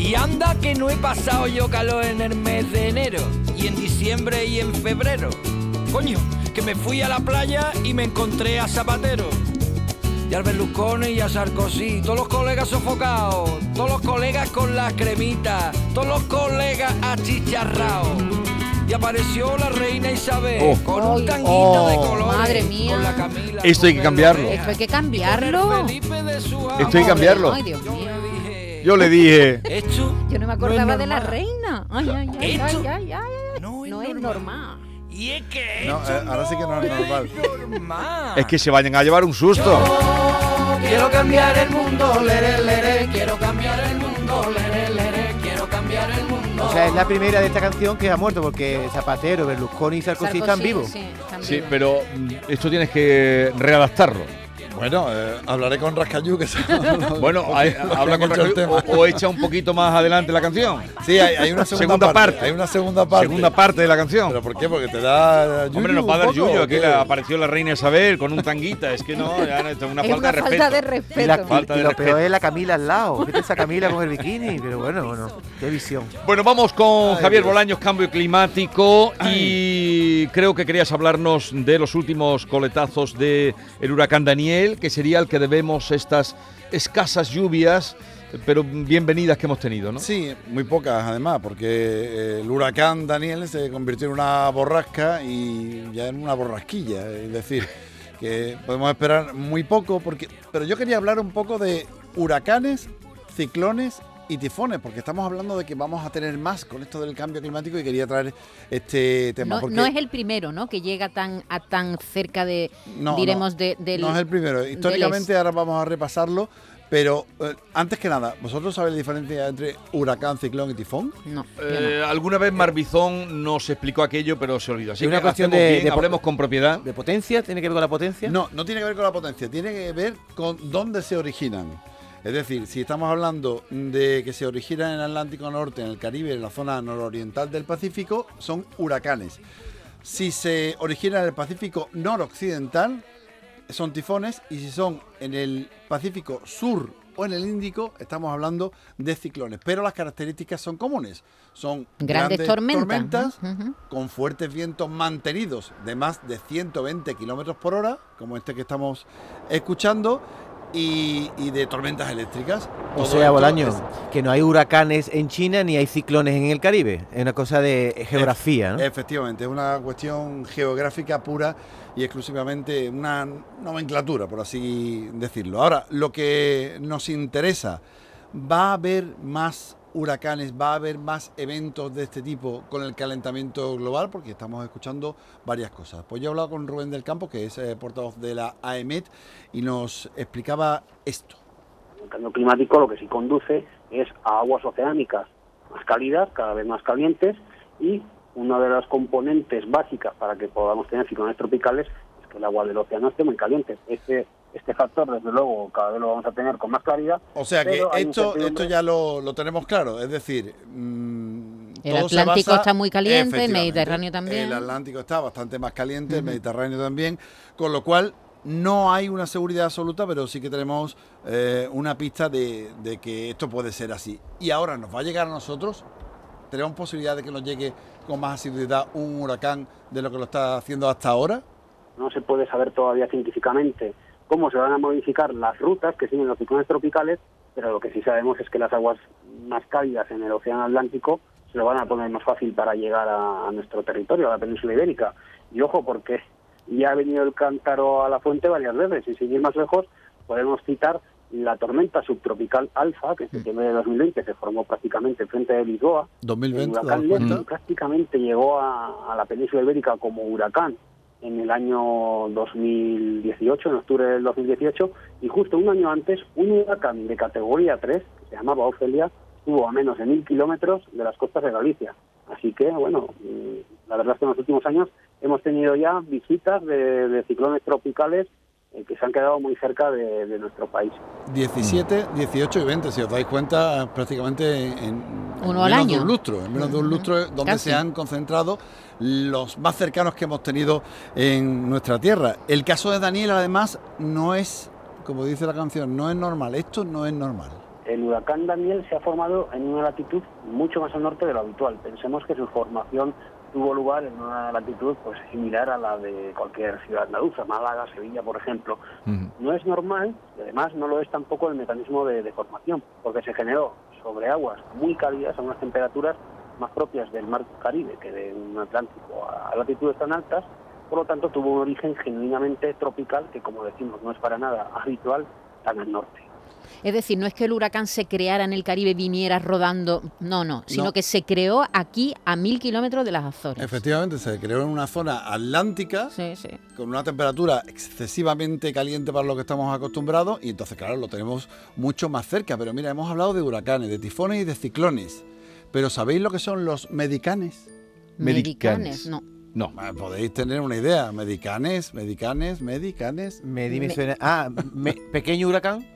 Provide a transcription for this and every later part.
Y anda que no he pasado yo calor en el mes de enero, y en diciembre y en febrero. Coño, que me fui a la playa y me encontré a Zapatero. Y al Berlusconi y a Sarkozy, todos los colegas sofocados, todos los colegas con la cremita, todos los colegas achicharrados. Y apareció la reina Isabel Oh. con un tanguito de oh. colores. Madre mía. Con la Camila Esto hay que cambiarlo. Esto hay que cambiarlo. Esto hay que cambiarlo. Ay, Dios mío. Yo le dije, esto Yo no me acordaba de la reina. Ay, ay, ay, Esto ay, ay, ay, ay. No es No es normal. normal. Y es que No, esto eh, ahora sí que no es normal. normal. es que se vayan a llevar un susto. Quiero cambiar el mundo, lere, lere, quiero cambiar el mundo, lere, lere, quiero cambiar el mundo. O sea, es la primera de esta canción que ha muerto porque Zapatero, Berlusconi y Sarkozy, están vivos. Sí, están Sí, vivos. pero mm, esto tienes que readaptarlo. Bueno, eh, hablaré con Rascayú, que se Bueno, hay- habla con Rajoy o, o echa un poquito más adelante la canción. Sí, hay, hay una segunda, Segunda parte, parte. Hay una segunda parte. Segunda parte de la canción. ¿Pero por qué? Porque te da. yuyu Hombre, nos va a dar yuyo. ¿o Aquí qué? la- apareció la reina Isabel con un tanguita. Es que no, ya no, es una es falta una de falta de respeto. Y, la- respeto. Falta y de lo respeto. peor es la Camila al lado. Fíjate esa Camila con el bikini. Pero bueno, bueno, qué visión. Bueno, vamos con Ay, Javier Dios. Bolaños, cambio climático. Y creo que querías hablarnos de los últimos coletazos del el huracán Daniel, que sería el que debemos estas escasas lluvias, pero bienvenidas que hemos tenido, ¿no? Sí, muy pocas además, porque eh, el huracán Daniel se convirtió en una borrasca y ya en una borrasquilla. Es decir, que podemos esperar muy poco, porque, pero yo quería hablar un poco de huracanes, ciclones y tifones, porque estamos hablando de que vamos a tener más con esto del cambio climático y quería traer este tema. No, porque no es el primero, ¿no? Que llega tan a tan cerca de, No, diremos, no, de, del... No es el primero. Históricamente del ahora vamos a repasarlo, pero eh, antes que nada, ¿vosotros sabéis la diferencia entre huracán, ciclón y tifón? No. Eh, alguna vez Marbizón nos explicó aquello, pero se olvidó. Así Es una que cuestión de- bien, de hablemos con propiedad. ¿De potencia? ¿Tiene que ver con la potencia? No, no tiene que ver con la potencia, tiene que ver con dónde se originan. Es decir, si estamos hablando de que se originan en el Atlántico Norte, en el Caribe, en la zona nororiental del Pacífico, son huracanes. Si se originan en el Pacífico noroccidental, son tifones. Y si son en el Pacífico sur o en el Índico, estamos hablando de ciclones. Pero las características son comunes. Son Grandes tormentas, tormentas con fuertes vientos mantenidos de más de 120 kilómetros por hora, como este que estamos escuchando, y, y de tormentas eléctricas. O sea, Bolaño, es- que no hay huracanes en China ni hay ciclones en el Caribe. Es una cosa de geografía, ¿no? Efectivamente, es una cuestión geográfica pura y exclusivamente una nomenclatura, por así decirlo. Ahora, lo que nos interesa, ¿va a haber más huracanes, va a haber más eventos de este tipo con el calentamiento global? Porque estamos escuchando varias cosas. Pues yo he hablado con Rubén del Campo, que es eh, portavoz de la AEMET, y nos explicaba esto. El cambio climático lo que sí conduce es a aguas oceánicas más cálidas, cada vez más calientes, y una de las componentes básicas para que podamos tener ciclones tropicales es que el agua del océano esté muy caliente. Este, este factor, desde luego, cada vez lo vamos a tener con más claridad. O sea que esto, esto ya lo, lo tenemos claro, es decir, mm, El todo se Atlántico basa- está muy caliente, el. Mediterráneo también. El Atlántico está bastante más caliente, el. Mediterráneo también, con lo cual no hay una seguridad absoluta, pero sí que tenemos eh, una pista de, de que esto puede ser así. Y ahora nos va a llegar a nosotros, tenemos posibilidad de que nos llegue con más asiduidad un huracán de lo que lo está haciendo hasta ahora. No se puede saber todavía científicamente cómo se van a modificar las rutas que siguen los ciclones tropicales, pero lo que sí sabemos es que las aguas más cálidas en el Océano Atlántico se lo van a poner más fácil para llegar a, a nuestro territorio, a la península ibérica. Y ojo, porque ya ha venido el cántaro a la fuente varias veces, y sin ir más lejos, podemos citar la tormenta subtropical Alfa, que en septiembre de 2020 se formó prácticamente frente de Lisboa, el 2020, huracán. Leslie prácticamente llegó a, a la península ibérica como huracán en el año 2018, en octubre del 2018, y justo un año antes, un huracán de categoría 3, que se llamaba Ofelia, estuvo a menos de mil kilómetros de las costas de Galicia. Así que, bueno, mm, la verdad es que en los últimos años hemos tenido ya visitas de, de ciclones tropicales que se han quedado muy cerca de, de nuestro país. 17, 18 y 20, si os dais cuenta, prácticamente en Uno al menos de año. un lustro, en menos de un lustro donde casi. se han concentrado los más cercanos que hemos tenido en nuestra tierra. El caso de Daniel, además, no es, como dice la canción, no es normal. Esto no es normal. El huracán Daniel se ha formado en una latitud mucho más al norte de lo habitual. Pensemos que su formación tuvo lugar en una latitud pues similar a la de cualquier ciudad andaluza, Málaga, Sevilla, por ejemplo. No es normal y además no lo es tampoco el mecanismo de, de formación, porque se generó sobre aguas muy cálidas a unas temperaturas más propias del mar Caribe que de un Atlántico a latitudes tan altas. Por lo tanto, tuvo un origen genuinamente tropical que, como decimos, no es para nada habitual tan al norte. Es decir, no es que el huracán se creara en el Caribe, viniera rodando, no, no, sino No. que se creó aquí a mil kilómetros de las Azores. Efectivamente, se creó en una zona atlántica Sí, sí. con una temperatura excesivamente caliente para lo que estamos acostumbrados y entonces, claro, lo tenemos mucho más cerca. Pero mira, hemos hablado de huracanes, de tifones y de ciclones. Pero ¿sabéis lo que son los medicanes? Medicanes. Medicanes, no. No. Ah, Podéis tener una idea. Medicanes, medicanes, medicanes. Medi me Me- suena. Ah, me- pequeño huracán.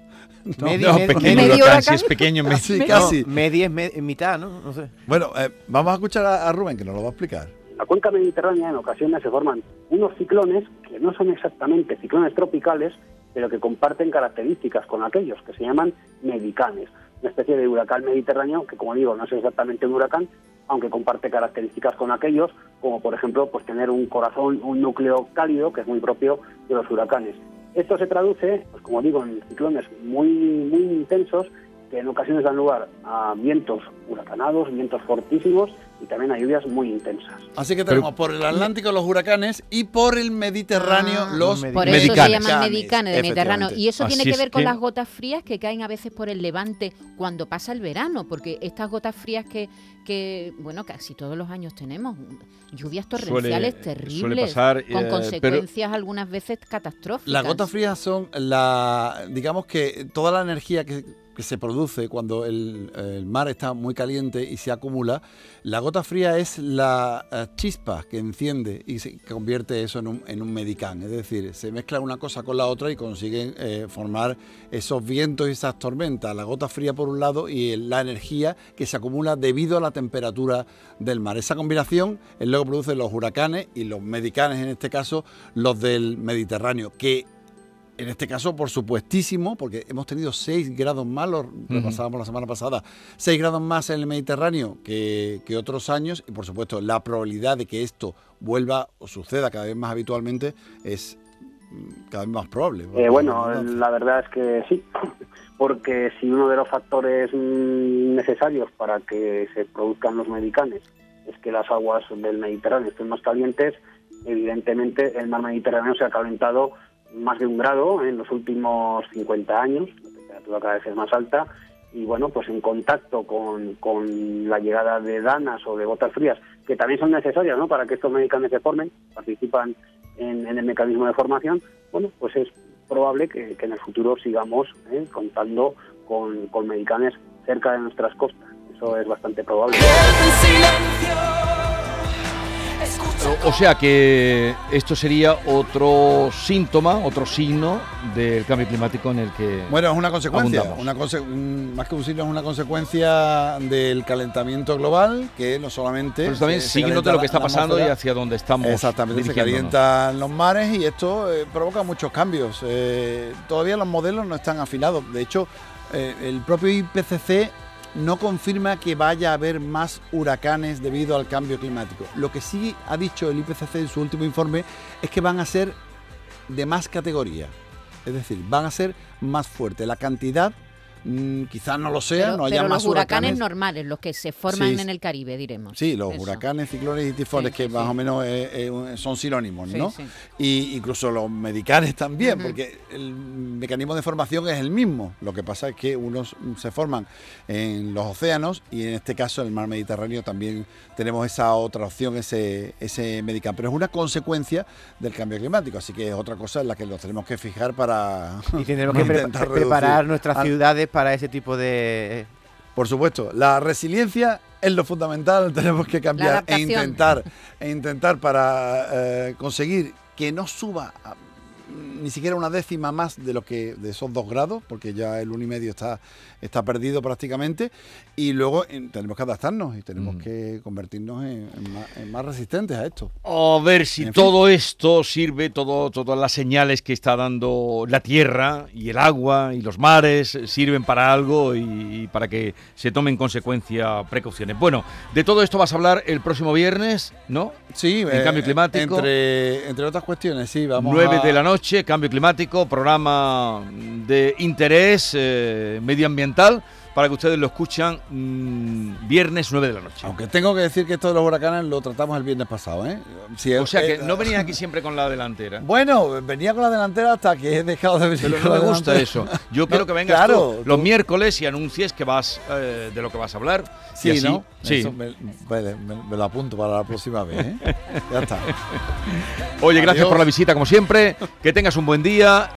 No, Medi, No, Medi- pequeño medio huracán, huracán. si es pequeño. me- Casi, No, casi. Medi es me- mitad, ¿no? No sé. Bueno, eh, vamos a escuchar a, a Rubén, que nos lo va a explicar. En la cuenca mediterránea en ocasiones se forman unos ciclones que no son exactamente ciclones tropicales, pero que comparten características con aquellos que se llaman medicanes, una especie de huracán mediterráneo que, como digo, no es exactamente un huracán, aunque comparte características con aquellos, como por ejemplo, pues tener un corazón, un núcleo cálido, que es muy propio de los huracanes. Esto se traduce, pues como digo, en ciclones muy, muy intensos que en ocasiones dan lugar a vientos huracanados, vientos fortísimos y también a lluvias muy intensas. Así que tenemos por el Atlántico los huracanes y por el Mediterráneo Ah, los los Por eso se Medicanes. llaman medicanes de Mediterráneo. Y eso tiene que ver con que- las gotas frías que caen a veces por el levante cuando pasa el verano, porque estas gotas frías que, que bueno, casi todos los años tenemos, lluvias torrenciales Suele- terribles, suele pasar, eh, con pero- consecuencias algunas veces catastróficas. Las gotas frías son la, digamos que toda la energía que, que se produce cuando el, mar está muy caliente y se acumula, la gota fría es la eh, chispa que enciende y se convierte eso en un, en medicán. Es decir, se mezcla una cosa con la otra y consiguen eh, formar esos vientos y esas tormentas. La gota fría por un lado y la energía que se acumula debido a la temperatura del mar. Esa combinación es lo produce los huracanes y los medicanes, en este caso, los del Mediterráneo, que en este caso, por supuestísimo, porque hemos tenido 6 grados más, lo repasábamos la semana pasada, 6 grados más en el Mediterráneo que, que otros años, y por supuesto la probabilidad de que esto vuelva o suceda cada vez más habitualmente es mm, cada vez más probable. Eh, bueno, la verdad es que sí, porque si uno de los factores mm, necesarios para que se produzcan los medicanes es que las aguas del Mediterráneo estén más calientes, evidentemente el mar Mediterráneo se ha calentado más de un grado en los últimos 50 años, la temperatura cada vez es más alta, y bueno, pues en contacto con, con la llegada de danas o de gotas frías, que también son necesarias ¿no? para que estos medicanes se formen, participan en, en el mecanismo de formación, bueno, pues es probable que, que en el futuro sigamos ¿eh? contando con, con medicanes cerca de nuestras costas. Eso es bastante probable. O sea que esto sería otro síntoma, otro signo del cambio climático en el que... Bueno, es una consecuencia, Abundamos. una conse- más que un signo, es una consecuencia del calentamiento global, que no solamente... Pero también signo de lo que está pasando y hacia dónde estamos Exactamente, se calientan los mares y esto eh, provoca muchos cambios. Eh, todavía los modelos no están afilados. De hecho, eh, el propio IPCC no confirma que vaya a haber más huracanes debido al cambio climático. Lo que sí ha dicho el IPCC en su último informe es que van a ser de más categoría. Es decir, van a ser más fuertes. La cantidad mm, quizás no lo sea, Pero, no haya pero más los huracanes, huracanes. normales, los que se forman Sí, en el Caribe, diremos. Sí, los Eso. huracanes, ciclones y tifones, Sí, que sí, más sí. o menos eh, eh, son sinónimos, Sí, ¿no? sí. Y incluso los medicanes también, porque el mecanismo de formación es el mismo. Lo que pasa es que unos se forman en los océanos y en este caso en el mar Mediterráneo también tenemos esa otra opción, ese, ese medicamento. Pero es una consecuencia del cambio climático, así que es otra cosa en la que nos tenemos que fijar para Y tendremos que pre- preparar nuestras ciudades para ese tipo de... Por supuesto, la resiliencia es lo fundamental, tenemos que cambiar e intentar, e intentar para eh, conseguir que no suba a- ni siquiera una décima más de lo que de esos dos grados, porque ya el uno y medio está, está perdido prácticamente, y luego eh, tenemos que adaptarnos y tenemos Mm. que convertirnos en, en más, en más resistentes a esto. A ver si En fin. todo esto sirve, todo, todas las señales que está dando la tierra y el agua y los mares eh, sirven para algo y, y para que se tomen consecuencia precauciones. Bueno, de todo esto vas a hablar el próximo viernes, ¿no? Sí, En cambio climático. Entre, entre otras cuestiones, sí, vamos 9 a- de la noche, cambio climático, programa de interés eh, medioambiental para que ustedes lo escuchan mm, viernes 9 de la noche. Aunque tengo que decir que esto de los huracanes lo tratamos el viernes pasado, ¿eh? Si O es- sea que eh, no venían aquí siempre con la delantera. Bueno, venía con la delantera hasta que he dejado de venir Pero no la me gusta eso. Yo quiero que vengas claro, tú los tú- miércoles y anuncies que vas eh, de lo que vas a hablar. Sí, así, ¿no? Sí. Eso me, me- me lo apunto para la próxima vez, ¿eh? Ya está. Oye, gracias por la visita como siempre. Que tengas un buen día